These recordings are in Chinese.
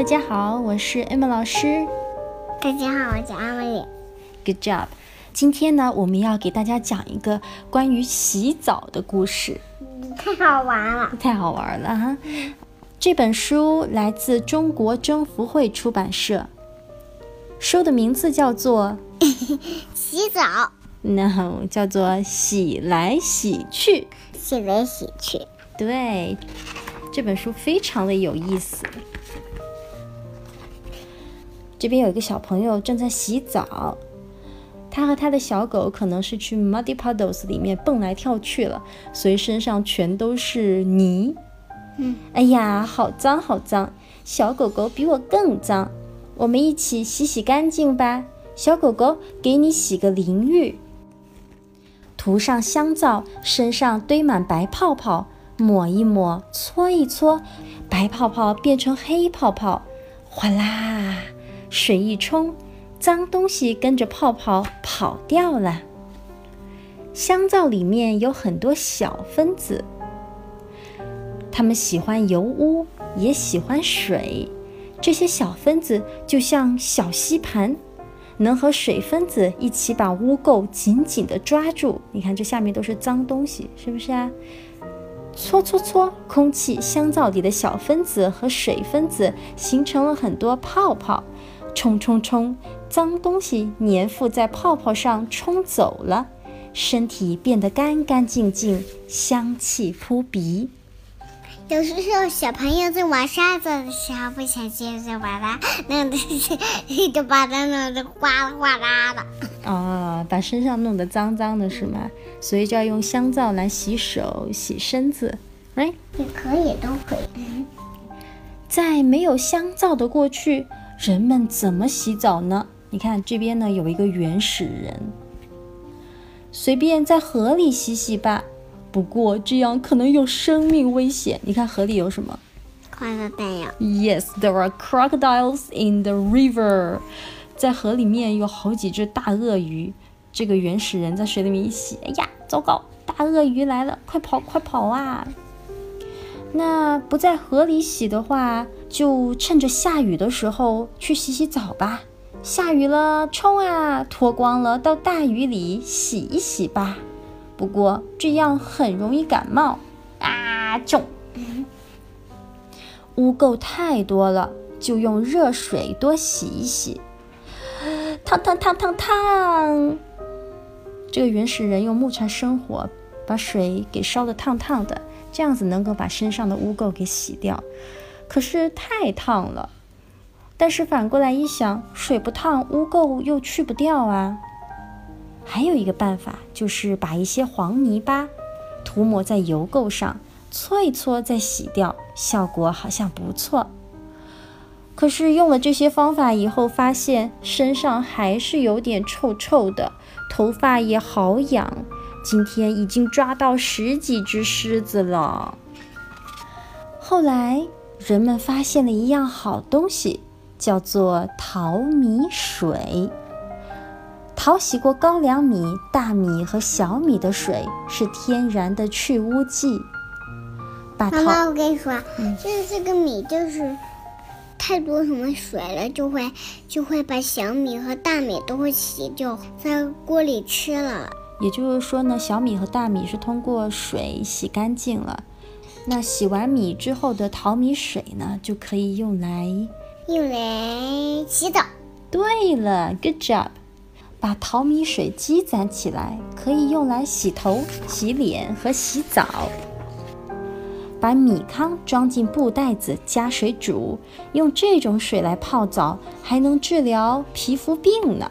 大家好，我是 Emma 老师。大家好，我叫阿美。Good job。今天呢，我们要给大家讲一个关于洗澡的故事。太好玩了！太好玩了哈！这本书来自中国征服会出版社，书的名字叫做 《洗澡》，no，叫做洗来洗去，洗来洗去。对，这本书非常的有意思。这边有一个小朋友正在洗澡，他和他的小狗可能是去 muddy puddles 里面蹦来跳去了，所以身上全都是泥。嗯，哎呀，好脏好脏！小狗狗比我更脏，我们一起洗洗干净吧。小狗狗，给你洗个淋浴，涂上香皂，身上堆满白泡泡，抹一抹，搓一搓，白泡泡变成黑泡泡，哗啦！水一冲，脏东西跟着泡泡跑掉了。香皂里面有很多小分子，它们喜欢油污，也喜欢水。这些小分子就像小吸盘，能和水分子一起把污垢紧紧地抓住。你看，这下面都是脏东西，是不是啊？搓搓搓，空气香皂里的小分子和水分子形成了很多泡泡。冲冲冲！脏东西粘附在泡泡上，冲走了，身体变得干干净净，香气扑鼻。有时候小朋友在玩沙子的时候，不小心就把它弄得，就把它弄得哗啦哗啦的。哦，把身上弄得脏脏的是吗？所以就要用香皂来洗手、洗身子，right？也可以，都可以。在没有香皂的过去。人们怎么洗澡呢？你看这边呢，有一个原始人，随便在河里洗洗吧。不过这样可能有生命危险。你看河里有什么？Crocodile。Yes, there are crocodiles in the river。在河里面有好几只大鳄鱼。这个原始人在水里面一洗，哎呀，糟糕，大鳄鱼来了，快跑，快跑啊！那不在河里洗的话，就趁着下雨的时候去洗洗澡吧。下雨了，冲啊，脱光了到大雨里洗一洗吧。不过这样很容易感冒啊！中，污垢太多了，就用热水多洗一洗。烫烫烫烫烫！这个原始人用木柴生火，把水给烧得烫烫的。这样子能够把身上的污垢给洗掉，可是太烫了。但是反过来一想，水不烫，污垢又去不掉啊。还有一个办法，就是把一些黄泥巴涂抹在油垢上，搓一搓再洗掉，效果好像不错。可是用了这些方法以后，发现身上还是有点臭臭的，头发也好痒。今天已经抓到十几只狮子了。后来人们发现了一样好东西，叫做淘米水。淘洗过高粱米、大米和小米的水是天然的去污剂。妈妈，我跟你说，就是这个米，就是太多什么水了，就会就会把小米和大米都会洗掉，在锅里吃了。也就是说呢，小米和大米是通过水洗干净了。那洗完米之后的淘米水呢，就可以用来用来洗澡。对了，Good job！把淘米水积攒起来，可以用来洗头、洗脸和洗澡。把米糠装进布袋子，加水煮，用这种水来泡澡，还能治疗皮肤病呢。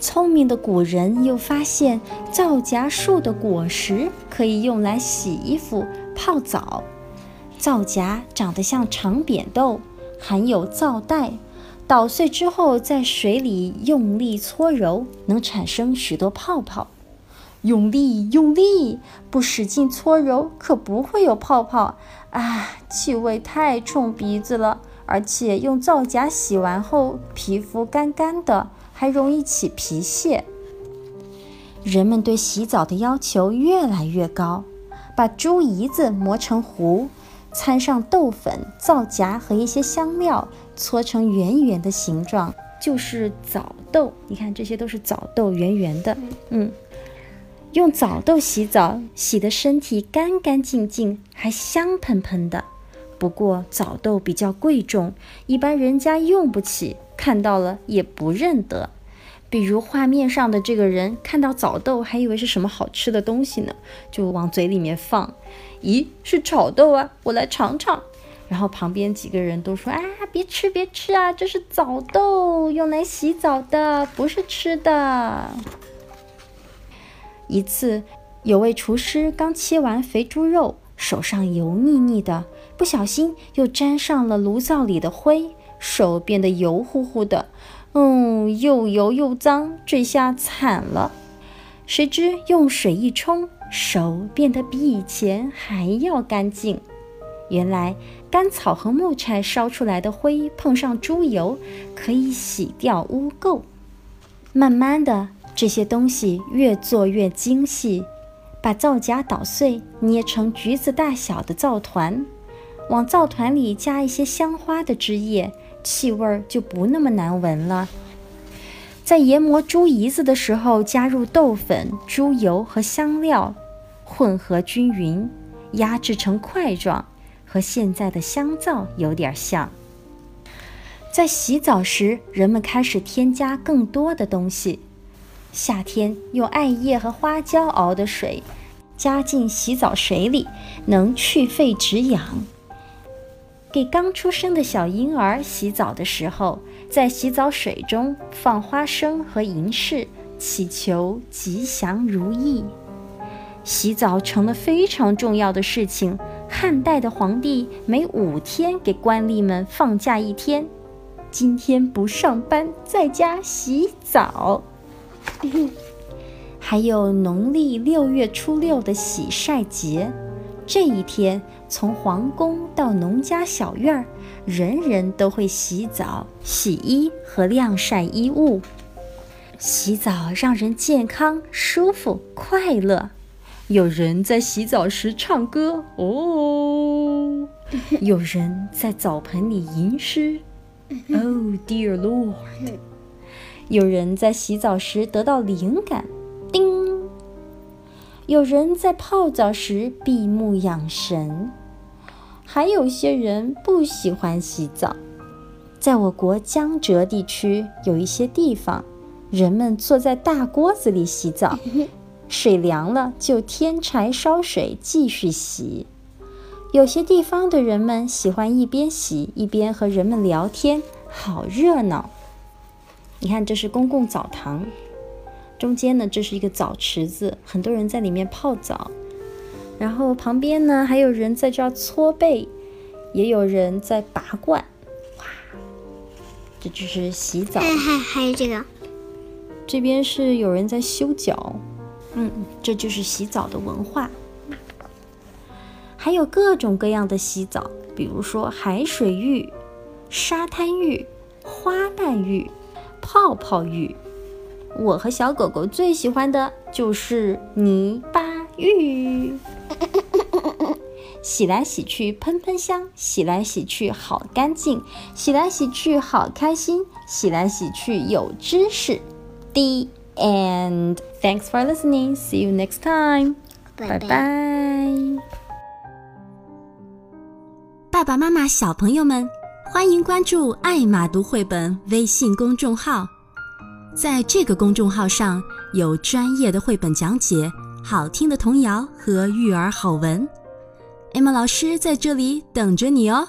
聪明的古人又发现，皂荚树的果实可以用来洗衣服、泡澡。皂荚长得像长扁豆，含有皂带，捣碎之后在水里用力搓揉，能产生许多泡泡。用力，用力，不使劲搓揉，可不会有泡泡啊！气味太冲鼻子了，而且用皂荚洗完后，皮肤干干的。还容易起皮屑。人们对洗澡的要求越来越高，把猪胰子磨成糊，掺上豆粉、皂荚和一些香料，搓成圆圆的形状，就是枣豆。你看，这些都是枣豆，圆圆的。嗯，用枣豆洗澡，洗的身体干干净净，还香喷喷的。不过枣豆比较贵重，一般人家用不起，看到了也不认得。比如画面上的这个人看到枣豆，还以为是什么好吃的东西呢，就往嘴里面放。咦，是炒豆啊，我来尝尝。然后旁边几个人都说：“啊，别吃，别吃啊，这是枣豆，用来洗澡的，不是吃的。”一次，有位厨师刚切完肥猪肉，手上油腻腻的，不小心又沾上了炉灶里的灰，手变得油乎乎的。嗯，又油又脏，这下惨了。谁知用水一冲，手变得比以前还要干净。原来干草和木柴烧出来的灰碰上猪油，可以洗掉污垢。慢慢的，这些东西越做越精细，把皂荚捣碎，捏成橘子大小的皂团，往皂团里加一些香花的汁液。气味就不那么难闻了。在研磨猪胰子的时候，加入豆粉、猪油和香料，混合均匀，压制成块状，和现在的香皂有点像。在洗澡时，人们开始添加更多的东西。夏天用艾叶和花椒熬的水，加进洗澡水里，能去肺止痒。给刚出生的小婴儿洗澡的时候，在洗澡水中放花生和银饰，祈求吉祥如意。洗澡成了非常重要的事情。汉代的皇帝每五天给官吏们放假一天，今天不上班，在家洗澡。还有农历六月初六的洗晒节。这一天，从皇宫到农家小院儿，人人都会洗澡、洗衣和晾晒衣物。洗澡让人健康、舒服、快乐。有人在洗澡时唱歌哦，有人在澡盆里吟诗，Oh dear Lord。有人在洗澡时得到灵感，叮。有人在泡澡时闭目养神，还有些人不喜欢洗澡。在我国江浙地区，有一些地方，人们坐在大锅子里洗澡，水凉了就添柴烧水继续洗。有些地方的人们喜欢一边洗一边和人们聊天，好热闹。你看，这是公共澡堂。中间呢，这是一个澡池子，很多人在里面泡澡。然后旁边呢，还有人在这儿搓背，也有人在拔罐。哇，这就是洗澡。还还还有这个，这边是有人在修脚。嗯，这就是洗澡的文化。还有各种各样的洗澡，比如说海水浴、沙滩浴、花瓣浴、泡泡浴。我和小狗狗最喜欢的就是泥巴浴，洗来洗去喷喷香，洗来洗去好干净，洗来洗去好开心，洗来洗去有知识。The end. Thanks for listening. See you next time. 拜拜。爸爸妈妈、小朋友们，欢迎关注“爱马读绘本”微信公众号。在这个公众号上有专业的绘本讲解、好听的童谣和育儿好文，艾玛老师在这里等着你哦。